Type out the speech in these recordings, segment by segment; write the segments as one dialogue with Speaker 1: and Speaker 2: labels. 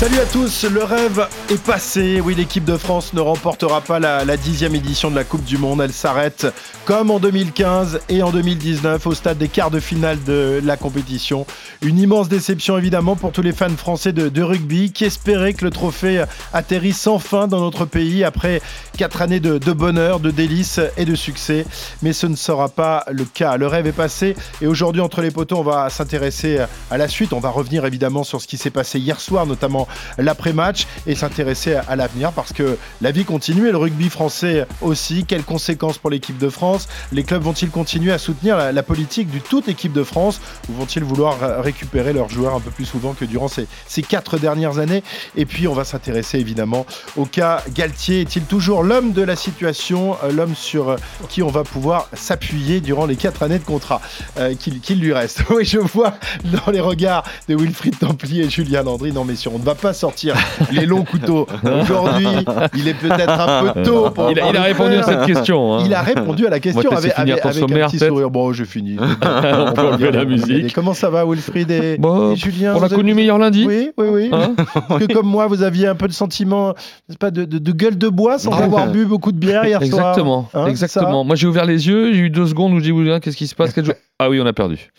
Speaker 1: Salut à tous, le rêve est passé. Oui, l'équipe de France ne remportera pas la, dixième édition de la Coupe du Monde. Elle s'arrête comme en 2015 et en 2019 au stade des quarts de finale de la compétition. Une immense déception évidemment pour tous les fans français de, de rugby qui espéraient que le trophée atterrisse enfin dans notre pays après quatre années de, de bonheur, de délices et de succès. Mais ce ne sera pas le cas. Le rêve est passé et aujourd'hui entre les poteaux, on va s'intéresser à la suite. On va revenir évidemment sur ce qui s'est passé hier soir, notamment l'après-match et s'intéresser à l'avenir parce que la vie continue et le rugby français aussi. Quelles conséquences pour l'équipe de France? Les clubs vont-ils continuer à soutenir la, politique du toute équipe de France ou vont-ils vouloir récupérer leurs joueurs un peu plus souvent que durant ces, quatre dernières années? Et puis on va s'intéresser évidemment au cas Galtier. Est-il toujours l'homme de la situation, l'homme sur qui on va pouvoir s'appuyer durant les quatre années de contrat euh, qu'il qu lui reste? Oui, je vois dans les regards de Wilfried Templier et Julien Landry. Non, mais sur on ne va pas sortir les longs couteaux. Aujourd'hui, il est peut-être un peu tôt pour.
Speaker 2: Il a, il a répondu à cette question. Hein.
Speaker 1: Il a répondu à la question avec, avec, avec sommaire, un petit sourire. Bon, je finis.
Speaker 2: on peut enlever la musique.
Speaker 1: Comment ça va, Wilfried et,
Speaker 2: bon,
Speaker 1: et Julien
Speaker 2: On a connu meilleur lundi.
Speaker 1: Oui, oui, oui. Hein Parce que comme moi, vous aviez un peu de sentiment, pas, de, de, de, gueule de bois sans ah, avoir bu beaucoup de bière hier
Speaker 2: exactement,
Speaker 1: soir.
Speaker 2: Hein, exactement. Moi, j'ai ouvert les yeux, j'ai eu deux secondes où j'ai dit qu'est-ce qui se passe? Ah oui, on a perdu.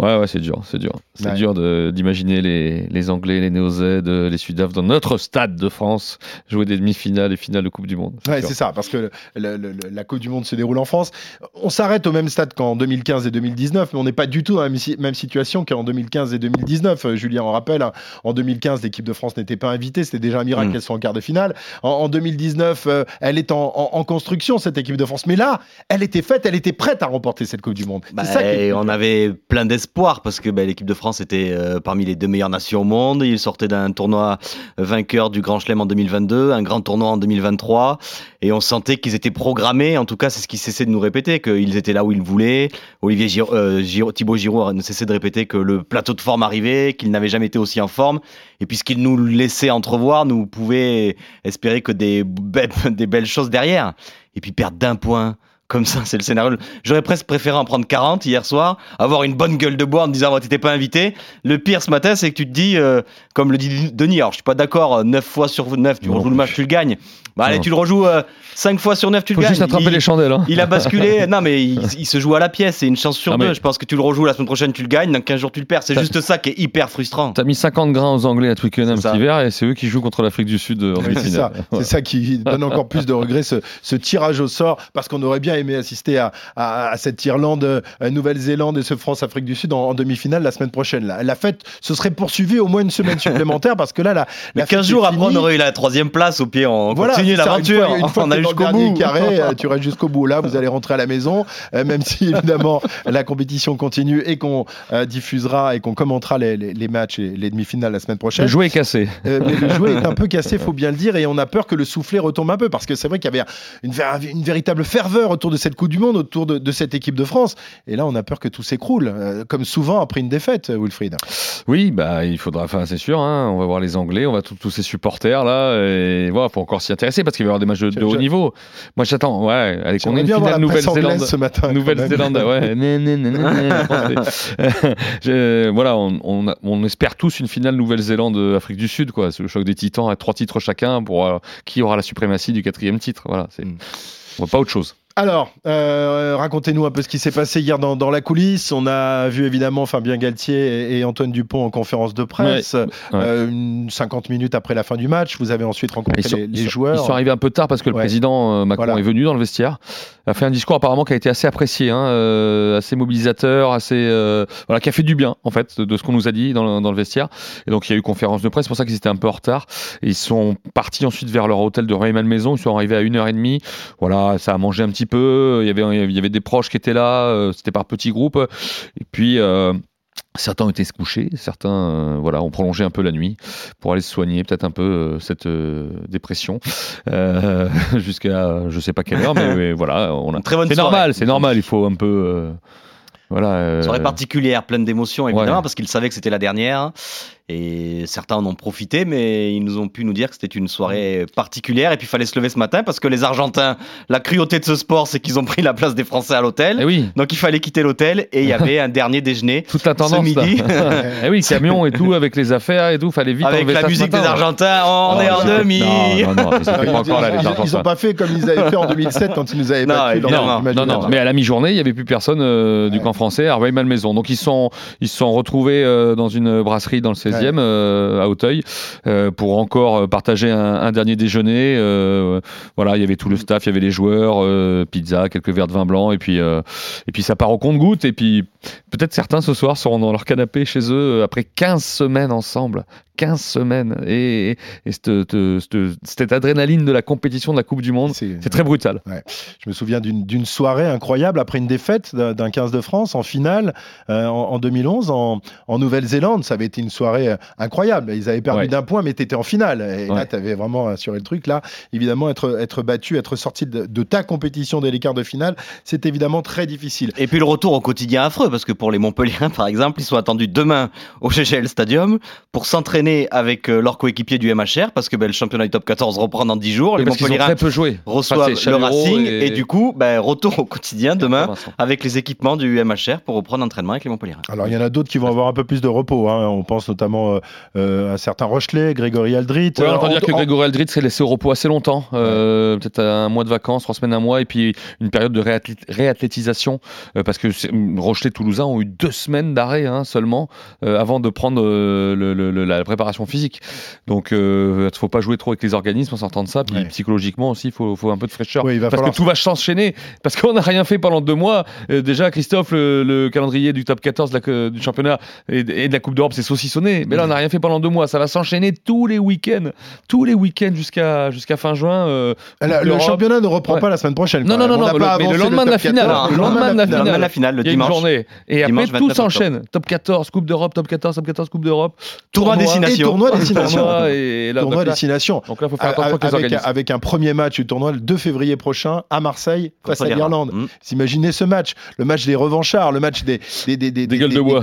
Speaker 2: Ouais, ouais, c'est dur, c'est dur. C'est ouais. dur d'imaginer les, les Anglais, les Néo-Z, les Sudaf dans notre stade de France jouer des demi-finales et finales de Coupe du Monde.
Speaker 1: Ouais, c'est ça, parce que le, le, le, la Coupe du Monde se déroule en France. On s'arrête au même stade qu'en 2015 et 2019, mais on n'est pas du tout dans la même situation qu'en 2015 et 2019. Julien en rappelle, hein, en 2015, l'équipe de France n'était pas invitée, c'était déjà un miracle mmh. qu'elle soit en quart de finale. En, en 2019, euh, elle est en, en, en, construction, cette équipe de France. Mais là, elle était faite, elle était prête à remporter cette Coupe du Monde.
Speaker 3: Bah, ça qui... on avait plein d'espoir parce que bah, l'équipe de France était euh, parmi les deux meilleures nations au monde. Ils sortaient d'un tournoi vainqueur du Grand Chelem en 2022, un grand tournoi en 2023, et on sentait qu'ils étaient programmés. En tout cas, c'est ce qu'ils cessaient de nous répéter, qu'ils étaient là où ils voulaient. Olivier Giro, euh, Thibaut Giroud ne cessait de répéter que le plateau de forme arrivait, qu'ils n'avaient jamais été aussi en forme. Et puisqu'ils nous laissaient entrevoir, nous pouvions espérer que des, des belles choses derrière. Et puis perdre d'un point comme ça, c'est le scénario. J'aurais presque préféré en prendre 40 hier soir, avoir une bonne gueule de bois en me disant, oh, t'étais pas invité. Le pire ce matin, c'est que tu te dis, euh, comme le dit Denis, alors je suis pas d'accord, 9 fois sur 9, tu non, le match, tu le gagnes. Bah, allez, tu le rejoues euh, 5 fois sur 9, tu
Speaker 2: Faut
Speaker 3: le gagnes.
Speaker 2: juste attraper
Speaker 3: il,
Speaker 2: les chandelles. Hein.
Speaker 3: Il a basculé. non, mais il, il, se joue à la pièce. C'est une chance sur non, deux. Mais... Je pense que tu le rejoues la semaine prochaine, tu le gagnes. Dans 15 jours, tu le perds. C'est juste ça qui est hyper frustrant.
Speaker 2: T'as mis 50 grains aux Anglais à Twickenham cet hiver et c'est eux qui jouent contre l'Afrique du Sud en
Speaker 1: oui, C'est ça. Ouais. ça qui donne encore plus de regrets, ce, ce tirage au sort, parce qu'on aurait bien aimé assister à, à, à cette Irlande, euh, Nouvelle-Zélande et ce France-Afrique du Sud en, en demi-finale la semaine prochaine. La, la, fête se serait poursuivie au moins une semaine supplémentaire parce que là, la,
Speaker 3: la 15 jours après, on aurait eu la troisième place au pied. On
Speaker 1: voilà,
Speaker 3: continue l'aventure.
Speaker 1: Une fois, on a jusqu'au bout. Carré, tu restes jusqu'au bout. Là, vous allez rentrer à la maison, euh, même si évidemment la compétition continue et qu'on euh, diffusera et qu'on commentera les, les, les, matchs et les demi-finales la semaine prochaine.
Speaker 2: Le jouet est cassé.
Speaker 1: Euh, mais le jouet est un peu cassé, faut bien le dire, et on a peur que le soufflet retombe un peu parce que c'est vrai qu'il y avait une, une, véritable ferveur autour de cette Coupe du Monde, autour de, de, cette équipe de France. Et là, on a peur que tout s'écroule, euh, comme souvent après une défaite, Wilfried.
Speaker 2: Oui, bah il faudra, enfin c'est sûr, hein, on va voir les Anglais, on va tous ces supporters là, et voilà, faut encore s'y intéresser parce qu'il va y avoir des matchs de, de haut niveau. Moi, j'attends, ouais, allez, qu'on ait une finale Nouvelle-Zélande
Speaker 1: ce matin.
Speaker 2: Nouvelle-Zélande, ouais. né, né, né, Je, voilà, on, on, on, espère tous une finale Nouvelle-Zélande-Afrique du Sud, quoi. C'est le choc des titans à trois titres chacun pour euh, qui aura la suprématie du quatrième titre. Voilà, c'est. Mm. On voit pas autre chose.
Speaker 1: Alors, euh, racontez-nous un peu ce qui s'est passé hier dans, dans, la coulisse. On a vu évidemment Fabien Galtier et, et Antoine Dupont en conférence de presse, ouais, ouais. Euh, une 50 minutes après la fin du match. Vous avez ensuite rencontré
Speaker 2: sont,
Speaker 1: les, les, joueurs.
Speaker 2: Ils sont arrivés un peu tard parce que le président euh, Macron voilà. est venu dans le vestiaire, a fait un discours apparemment qui a été assez apprécié, hein, assez mobilisateur, assez voilà, qui a fait du bien en fait de, de ce qu'on nous a dit dans le, dans le, vestiaire. Et donc il y a eu conférence de presse, c'est pour ça qu'ils étaient un peu en retard. Et ils sont partis ensuite vers leur hôtel de Rueil Malmaison. Ils sont arrivés à 1h30. Voilà, ça a mangé un petit peu. Il y avait il y avait des proches qui étaient là, euh, c'était par petits groupes. Et puis, euh, Certains ont été se coucher, certains euh, voilà, ont prolongé un peu la nuit pour aller se soigner peut-être un peu euh, cette euh, dépression jusqu'à je sais pas quelle heure, mais, voilà, on a... c'est normal, c'est normal, il faut un peu voilà.
Speaker 3: Soirée particulière, pleine d'émotions évidemment, parce qu'ils savaient que c'était la dernière. Et certains en ont profité, mais ils nous ont pu nous dire que c'était une soirée particulière. Et puis il fallait se lever ce matin parce que les Argentins, la cruauté de ce sport, c'est qu'ils ont pris la place des Français à l'hôtel.
Speaker 2: Eh oui.
Speaker 3: Donc il fallait quitter l'hôtel et il y avait un dernier déjeuner.
Speaker 2: Toute la tendance. Ce
Speaker 3: midi.
Speaker 2: eh oui, camion et tout, avec les affaires et tout, fallait vite
Speaker 3: Avec la musique des Argentins, on est en demi.
Speaker 1: Non, non, non, ils n'ont pas fait comme ils avaient fait en 2007 quand ils nous avaient battu.
Speaker 2: Non, non, non, mais à la mi-journée, il n'y avait plus personne euh, du camp français à Rueil-Malmaison. Donc ils sont, ils se sont retrouvés euh, dans une brasserie dans le 16e à Auteuil euh, pour encore euh, partager un, dernier déjeuner. Euh, voilà, il y avait tout le staff, il y avait les joueurs, pizza, quelques verres de vin blanc, et puis et puis ça part au compte-goutte. Et puis peut-être certains ce soir seront dans leur canapé chez eux après 15 semaines ensemble. 15 semaines. Et, cette, adrénaline de la compétition de la Coupe du Monde, c'est très brutal.
Speaker 1: Je me souviens d'une soirée incroyable après une défaite d'un 15 de France en finale en, 2011 en, en Nouvelle-Zélande. Ça avait été une soirée incroyable. Ils avaient perdu d'un point, mais tu étais en finale. Et là, tu avais vraiment assuré le truc. Là, évidemment, être, être battu, être sorti de, ta compétition dès les quarts de finale, c'est évidemment très difficile.
Speaker 3: Et puis le retour au quotidien affreux, parce que pour les Montpelliens, par exemple, ils sont attendus demain au GGL Stadium pour s'entraîner avec euh, leur coéquipier du MHR, parce que ben, le championnat du top 14 reprend dans 10 jours.
Speaker 2: Les Montpelliens
Speaker 3: très
Speaker 2: peu joué.
Speaker 3: reçoivent le Racing, et... du coup, ben, retour au quotidien demain avec les équipements du MHR pour reprendre l'entraînement avec les Montpelliens.
Speaker 1: Alors il y en a d'autres qui vont avoir un peu plus de repos. Hein. On pense notamment euh, euh, à certains Rochelet, Grégory Aldrit.
Speaker 2: on entend dire que Grégory Aldrit s'est laissé au repos assez longtemps, euh, peut-être un mois de vacances, trois semaines, un mois, et puis une période de réathlétisation, euh, parce que Rochelet Toulousain ont eu deux semaines d'arrêt hein, seulement avant de prendre la préparation physique. Donc il ne faut pas jouer trop avec les organismes en sortant de ça, puis psychologiquement aussi, il faut, un peu de fraîcheur. parce que tout va s'enchaîner, parce qu'on n'a rien fait pendant deux mois. déjà, Christophe, le, calendrier du top 14 du championnat et, de la Coupe d'Europe, c'est saucissonné, mais là, on n'a rien fait pendant deux mois. Ça va s'enchaîner tous les week-ends, tous les week-ends jusqu'à jusqu'à fin juin. Euh,
Speaker 1: le championnat ne reprend pas la semaine prochaine.
Speaker 2: Non, non, non, non
Speaker 1: le,
Speaker 2: mais le lendemain de la finale.
Speaker 3: Le lendemain de la finale, le dimanche.
Speaker 2: journée. Et après, tout s'enchaîne. Top 14, Coupe d'Europe, Top 14, Top 14, Coupe d'Europe.
Speaker 3: Tournoi destination.
Speaker 1: Tournoi destination.
Speaker 2: Tournoi
Speaker 1: destination.
Speaker 2: Donc là, il faut faire attention
Speaker 1: avec un premier match du tournoi le 2 février prochain à Marseille face à l'Irlande. Mmh. Imaginez ce match, le match des revanchards, le match des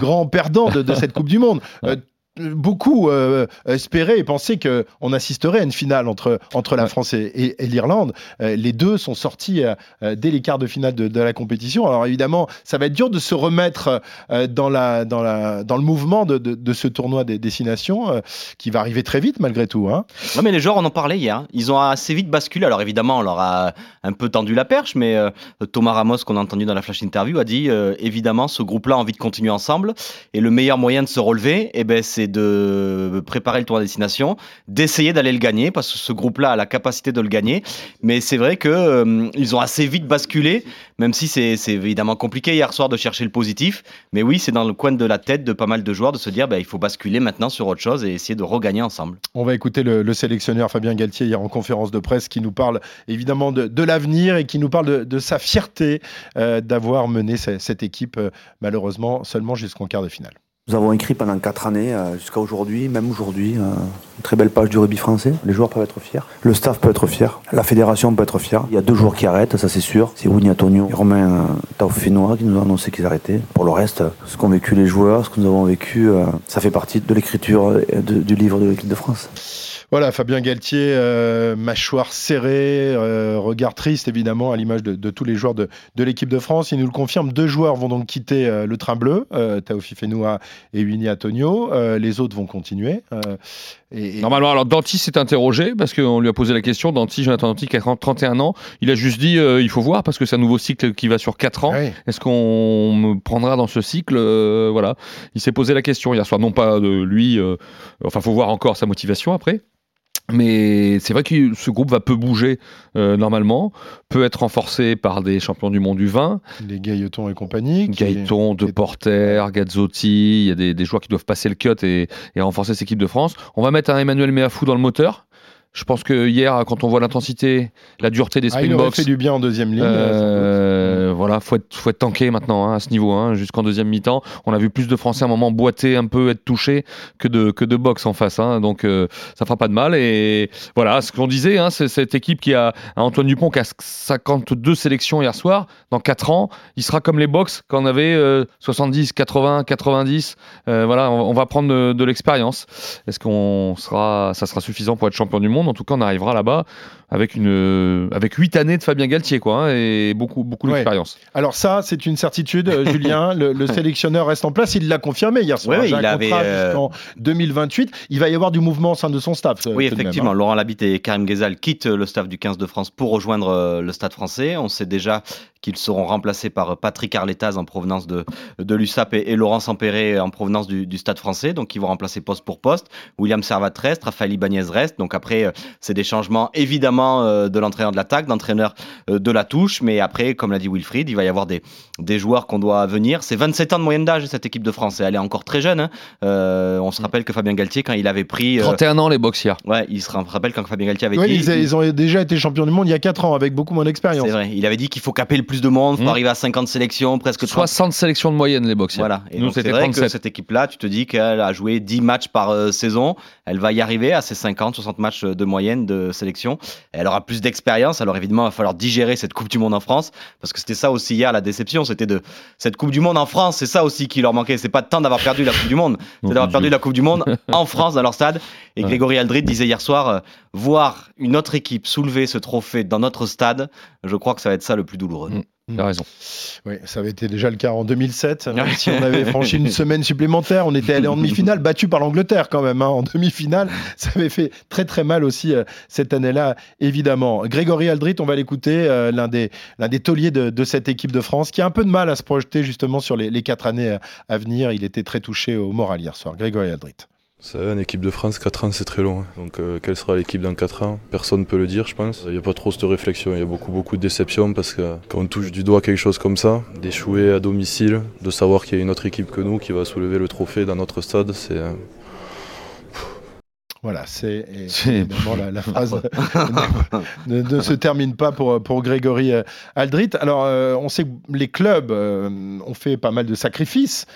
Speaker 1: grands perdants de cette Coupe du Monde. Euh, beaucoup euh, espéraient et pensaient qu'on assisterait à une finale entre, entre la France et, l'Irlande. Euh, les deux sont sortis euh, dès les quarts de finale de, la compétition. Alors évidemment, ça va être dur de se remettre dans, la, dans, la, dans le mouvement de, de, ce tournoi des destinations qui va arriver très vite malgré tout. Hein.
Speaker 3: mais les joueurs, on en parlait hier. Hein. Ils ont assez vite basculé. Alors évidemment, on leur a un peu tendu la perche, mais Thomas Ramos, qu'on a entendu dans la flash interview, a dit évidemment, ce groupe-là a envie de continuer ensemble et le meilleur moyen de se relever, eh ben, de préparer le tour à destination, d'essayer d'aller le gagner, parce que ce groupe-là a la capacité de le gagner. Mais c'est vrai qu'ils euh, ont assez vite basculé, même si c'est évidemment compliqué hier soir de chercher le positif. Mais oui, c'est dans le coin de la tête de pas mal de joueurs de se dire bah, il faut basculer maintenant sur autre chose et essayer de regagner ensemble.
Speaker 1: On va écouter le, sélectionneur Fabien Galtier hier en conférence de presse qui nous parle évidemment de, l'avenir et qui nous parle de, sa fierté euh, d'avoir mené cette, équipe euh, malheureusement seulement jusqu'en quart de finale.
Speaker 4: Nous avons écrit pendant quatre années, euh, jusqu'à aujourd'hui, même aujourd'hui, euh, une très belle page du rugby français. Les joueurs peuvent être fiers, le staff peut être fier, la fédération peut être fière. Il y a deux joueurs qui arrêtent, ça c'est sûr. C'est Winnie Antonio et Romain euh, Taufinois qui nous ont annoncé qu'ils arrêtaient. Pour le reste, ce qu'ont vécu les joueurs, ce que nous avons vécu, ça fait partie de l'écriture du livre de l'équipe de France.
Speaker 1: Voilà, Fabien Galtier, euh, mâchoire serrée, euh, regard triste évidemment à l'image de, tous les joueurs de, l'équipe de France. Il nous le confirme, deux joueurs vont donc quitter euh, le train bleu, Taofi Fenoua et Winnie Antonio. les autres vont continuer.
Speaker 2: Et, Normalement, alors Danti s'est interrogé parce qu'on lui a posé la question. Danti, Jonathan Danti, qui a 31 ans, il a juste dit il faut voir parce que c'est un nouveau cycle qui va sur 4 ans. Est-ce qu'on me prendra dans ce cycle Voilà, il s'est posé la question hier soir, non pas de lui. enfin, faut voir encore sa motivation après. Mais c'est vrai que ce groupe va peu bouger euh, normalement, peut être renforcé par des champions du monde du vin.
Speaker 1: Les Gailleton et compagnie.
Speaker 2: Gailleton, De Porter, Gazzotti, il y a des, joueurs qui doivent passer le cut et, renforcer cette équipe de France. On va mettre un Emmanuel Meafou dans le moteur. Je pense que hier, quand on voit l'intensité, la dureté des Springboks. Ah, il
Speaker 1: fait du bien en deuxième ligne.
Speaker 2: Euh, voilà, faut être, faut tanké maintenant hein, à ce niveau, hein, jusqu'en deuxième mi-temps. On a vu plus de Français à un moment boiter, un peu être touchés que de que de boxe en face, hein, donc euh, ça fera pas de mal. Et voilà, ce qu'on disait, c'est cette équipe qui a Antoine Dupont qui a 52 sélections hier soir. Dans 4 ans, il sera comme les box quand on avait 70, 80, 90. voilà, on, va prendre de, de l'expérience. Est-ce qu'on sera, ça sera suffisant pour être champion du monde? En tout cas, on arrivera là-bas avec une euh, avec huit années de Fabien Galtier quoi hein, et beaucoup beaucoup d'expérience.
Speaker 1: Alors ça c'est une certitude euh, Julien. Le, sélectionneur reste en place. Il l'a confirmé hier soir.
Speaker 3: Oui, il avait euh,
Speaker 1: jusqu'en 2028 il va y avoir du mouvement au sein de son staff
Speaker 3: oui effectivement hein. Laurent Labitte et Karim Ghezal quittent le staff du 15 de France pour rejoindre le Stade français. On sait déjà qu'ils seront remplacés par Patrick Arletaz en provenance de, de l'USAP et, Laurent Sampéré en provenance du, Stade français. Donc, ils vont remplacer poste pour poste. William Servat reste, Raphaël Ibanez reste. Donc, après, c'est des changements évidemment euh, de l'entraîneur de l'attaque, d'entraîneur euh, de la touche. Mais après, comme l'a dit Wilfried, il va y avoir des, des joueurs qu'on doit venir. C'est 27 ans de moyenne d'âge, cette équipe de France. Et elle est encore très jeune. Hein. Euh, on se rappelle que Fabien Galtier, quand il avait pris.
Speaker 2: 31 ans, les boxiers.
Speaker 3: Ouais, il se rappelle quand Fabien Galtier avait
Speaker 1: dit. Ils, ils, ont déjà été champions du monde il y a 4 ans, avec beaucoup moins d'expérience.
Speaker 3: C'est vrai. Il avait dit qu'il faut caper le plus de monde, il faut mmh. arriver à 50 sélections, presque
Speaker 2: 60 sélections de moyenne, les boxiers.
Speaker 3: Voilà. Et Nous, c'était vrai que cette équipe-là, tu te dis qu'elle a joué 10 matchs par saison. Elle va y arriver à ces 50, 60 matchs de moyenne de sélection. Elle aura plus d'expérience. Alors évidemment, il va falloir digérer cette Coupe du Monde en France, parce que c'était ça aussi hier la déception, c'était de cette Coupe du Monde en France. C'est ça aussi qui leur manquait. C'est pas temps d'avoir perdu la Coupe du Monde, c'est d'avoir perdu la Coupe du Monde en France dans leur stade. Et Grégory Aldrit disait hier soir, euh, voir une autre équipe soulever ce trophée dans notre stade, je crois que ça va être ça le plus douloureux. Mm.
Speaker 2: Tu raison.
Speaker 1: Oui, ça avait été déjà le cas en 2007. si on avait franchi une semaine supplémentaire, on était allé en demi-finale, battu par l'Angleterre quand même. Hein, en demi-finale, ça avait fait très très mal aussi euh, cette année-là, évidemment. Grégory Aldrit, on va l'écouter, euh, l'un des, l'un des tauliers de, cette équipe de France, qui a un peu de mal à se projeter justement sur les, les quatre années euh, à venir. Il était très touché au moral hier soir. Grégory Aldrit.
Speaker 5: C'est une équipe de France, 4 ans c'est très long. Hein. Donc euh, quelle sera l'équipe dans 4 ans? Personne ne peut le dire je pense. Il n'y a pas trop cette réflexion, il y a beaucoup beaucoup de déceptions parce que quand on touche du doigt quelque chose comme ça, d'échouer à domicile, de savoir qu'il y a une autre équipe que nous qui va soulever le trophée dans notre stade, c'est euh,
Speaker 1: voilà, c'est la, la, phrase ne, se termine pas pour, pour Grégory euh, Aldrit. Alors, euh, on sait que les clubs euh, ont fait pas mal de sacrifices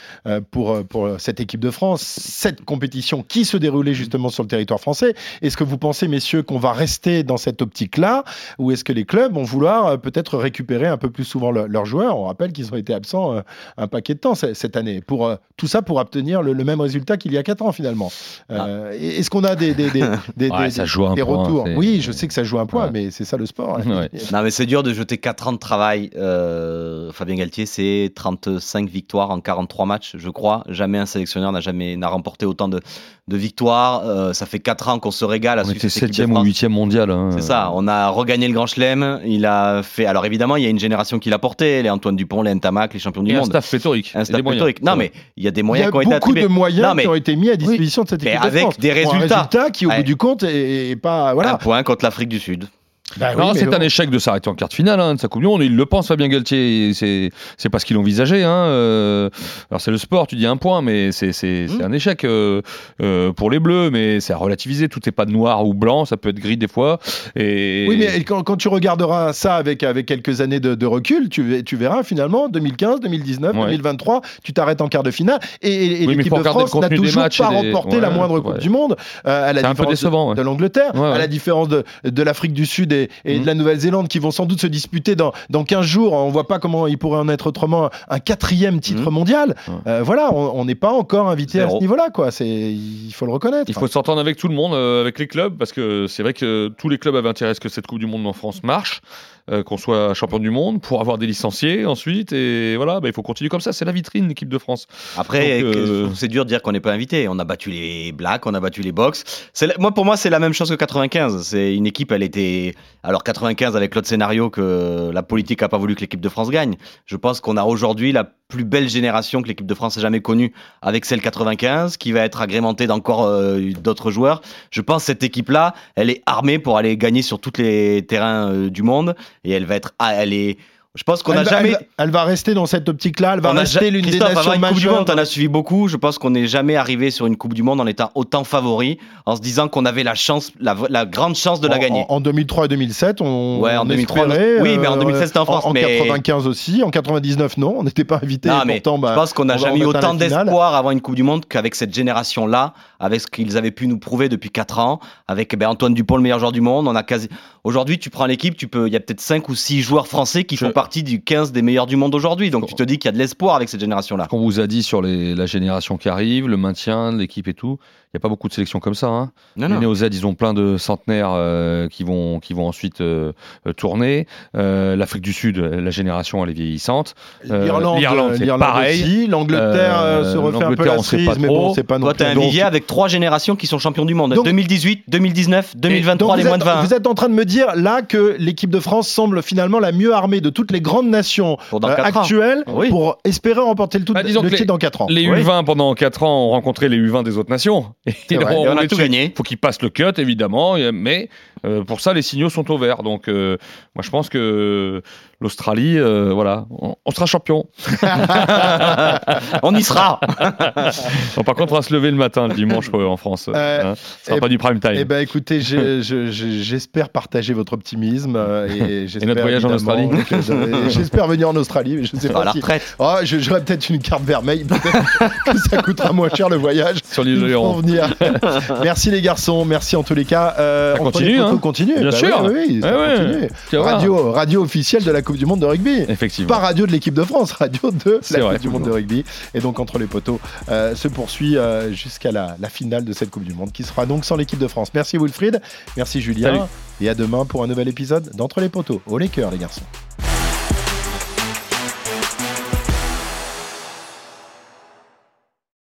Speaker 1: pour, pour cette équipe de France, cette compétition qui se déroulait justement sur le territoire français. Est-ce que vous pensez, messieurs, qu'on va rester dans cette optique-là ou est-ce que les clubs vont vouloir peut-être récupérer un peu plus souvent leurs joueurs? On rappelle qu'ils ont été absents un paquet de temps cette année. Pour, tout ça pour obtenir le, même résultat qu'il y a 4 ans finalement. Ah. Est-ce qu'on a des, des,
Speaker 2: des, ça joue un
Speaker 1: retours. Oui, je sais que ça joue un point, mais c'est ça le sport.
Speaker 3: Hein. Non, mais c'est dur de jeter 4 ans de travail. Euh, Fabien Galtier, c'est 35 victoires en 43 matchs, je crois. Jamais un sélectionneur n'a jamais n'a remporté autant de, de victoires. Euh, ça fait 4 ans qu'on se régale à
Speaker 2: On était 7e ou 8e mondial. Hein.
Speaker 3: C'est ça, on a regagné le Grand Chelem. Il a fait. Alors évidemment, il y a une génération qui l'a porté les Antoine Dupont, les Ntamak, les champions du monde.
Speaker 2: Un staff pléthorique.
Speaker 3: Un staff pléthorique. Non, mais il y a des moyens qui ont été
Speaker 1: beaucoup de moyens qui ont été mis à disposition de cette équipe.
Speaker 3: avec des résultats.
Speaker 1: qui, au bout du compte, est, pas. Voilà.
Speaker 3: Un point contre l'Afrique du Sud.
Speaker 2: Bah c'est un échec de s'arrêter en quart de finale hein, de sa Coupe du Monde. Il le pense, Fabien Galtier. C'est pas ce qu'il envisageait. Hein. Euh, alors c'est le sport, tu dis un point, mais c'est mmh. un échec euh, euh, pour les Bleus, mais c'est à relativiser. Tout n'est pas noir ou blanc, ça peut être gris des fois. Et...
Speaker 1: Oui, mais quand, quand tu regarderas ça avec avec quelques années de, de recul, tu, tu verras finalement 2015, 2019, 2023, tu t'arrêtes en quart de finale et, l'équipe de France n'a toujours pas remporté la moindre Coupe du Monde. à la différence de, de l'Angleterre, à la différence de, de l'Afrique du Sud et et, de la Nouvelle-Zélande qui vont sans doute se disputer dans, dans 15 jours. On voit pas comment il pourrait en être autrement un quatrième titre mmh. mondial. Euh, voilà, on n'est pas encore invité à ce niveau-là. quoi. Il faut le reconnaître.
Speaker 2: Il faut s'entendre avec tout le monde, euh, avec les clubs, parce que c'est vrai que tous les clubs avaient intérêt à ce que cette Coupe du Monde en France marche. Euh, qu'on soit champion du monde, pour avoir des licenciés ensuite. Et voilà, bah, il faut continuer comme ça. C'est la vitrine, l'équipe de France.
Speaker 3: Après, euh, c'est dur de dire qu'on n'est pas invité. On a battu les Blacks, on a battu les Box. Moi, pour moi, c'est la même chose que 95. C'est une équipe, elle était. Alors, 95 avec l'autre scénario que la politique n'a pas voulu que l'équipe de France gagne. Je pense qu'on a aujourd'hui la plus belle génération que l'équipe de France ait jamais connue avec celle 95, qui va être agrémentée d'encore euh, d'autres joueurs. Je pense que cette équipe-là, elle est armée pour aller gagner sur tous les terrains du monde et elle va être, ah, Je pense qu'on n'a jamais.
Speaker 1: Elle, va- elle va rester dans cette optique-là. Elle va
Speaker 3: on
Speaker 1: rester l'une des nations
Speaker 3: une Coupe du. Monde, t'en as suivi beaucoup. Je pense qu'on n'est jamais arrivé sur une Coupe du Monde en étant autant favori, en se disant qu'on avait la chance, la, la grande chance de la
Speaker 1: En-
Speaker 3: gagner.
Speaker 1: En, en 2003 et 2007, on,
Speaker 3: Ouais, en
Speaker 1: on
Speaker 3: 2003,
Speaker 1: espérait,
Speaker 3: oui, mais en 2016, c'était en France,
Speaker 1: En,
Speaker 3: mais-
Speaker 1: 95 aussi, en 99 non, on n'était pas invité.
Speaker 3: Non, mais
Speaker 1: pourtant, bah,
Speaker 3: je pense qu'on n'a jamais eu autant d'espoir avant une Coupe du Monde qu'avec cette génération-là, avec ce qu'ils avaient pu nous prouver depuis 4 ans, avec ben, Antoine Dupont, le meilleur joueur du monde. On a quasi. Aujourd'hui, tu prends l'équipe, tu peux. Il y a peut-être 5 ou 6 joueurs français qui
Speaker 2: Je-
Speaker 3: font partie du 15 des meilleurs du monde aujourd'hui. Donc tu te dis qu'il y a de l'espoir avec cette génération-là.
Speaker 2: Ce qu'on vous a dit sur les- la génération qui arrive, le maintien de l'équipe et tout, il n'y a pas beaucoup de sélections comme ça. Hein.
Speaker 3: Non,
Speaker 2: Les
Speaker 3: non.
Speaker 2: Néo-Z, ils ont plein de centenaires euh, qui, vont, qui vont ensuite euh, euh, tourner. Euh, L'Afrique du Sud, la génération, elle est vieillissante. Euh,
Speaker 1: L'Irlande,
Speaker 2: c'est pareil.
Speaker 1: L'Angleterre se refait un peu la cerise,
Speaker 2: pas
Speaker 1: mais bon, c'est pas non
Speaker 3: Toi,
Speaker 1: plus.
Speaker 3: t'as un vivier avec trois générations qui sont champions du monde.
Speaker 1: Donc-
Speaker 3: 2018, 2019, 2023,
Speaker 1: donc
Speaker 3: les moins de 20.
Speaker 1: Vous êtes en train de me dire là que l'équipe de France semble finalement la mieux armée de toutes les grandes nations euh, actuelles
Speaker 3: Oui.
Speaker 1: pour espérer remporter le, tout,
Speaker 2: Bah, disons
Speaker 1: le titre dans 4 ans.
Speaker 2: Les
Speaker 1: Oui.
Speaker 2: U20 pendant 4 ans ont rencontré les U20 des autres nations. Et
Speaker 3: on a tout gagné.
Speaker 2: faut qu'ils passent le cut, évidemment, mais euh, pour ça, les signaux sont au vert. Donc, euh, moi, je pense que l'Australie, euh, voilà, on, on sera champion.
Speaker 3: On y sera.
Speaker 2: Bon, par contre, on va se lever le matin, le dimanche, en France. Hein. Ce sera
Speaker 1: et-
Speaker 2: pas du prime time.
Speaker 1: Eh ben, écoutez, j'espère partager votre optimisme et,
Speaker 2: notre voyage en Australie
Speaker 1: J'espère venir en Australie, mais je ne sais
Speaker 3: À
Speaker 1: pas
Speaker 3: la
Speaker 1: si.
Speaker 3: retraite.
Speaker 1: Oh, j'aurais peut-être une carte vermeille, peut-être que ça coûtera moins cher le voyage.
Speaker 2: Sur l'île de Léron.
Speaker 1: merci les garçons, merci en tous les cas. Entre
Speaker 2: continue,
Speaker 1: les
Speaker 2: hein.
Speaker 1: continue.
Speaker 2: Bien
Speaker 1: Bah
Speaker 2: sûr.
Speaker 1: Oui, oui,
Speaker 2: ouais. voir.
Speaker 1: Radio, radio officielle de la Coupe du Monde de rugby.
Speaker 2: Effectivement.
Speaker 1: Pas radio de l'équipe de France, radio de la
Speaker 2: vrai,
Speaker 1: Coupe du Monde de rugby. Et donc entre les poteaux euh, se poursuit euh, jusqu'à la, la finale de cette Coupe du Monde qui sera donc sans l'équipe de France. Merci Wilfried, merci Julien.
Speaker 2: Salut.
Speaker 1: Et à demain pour un nouvel épisode d'Entre les poteaux. Au les cœurs les garçons.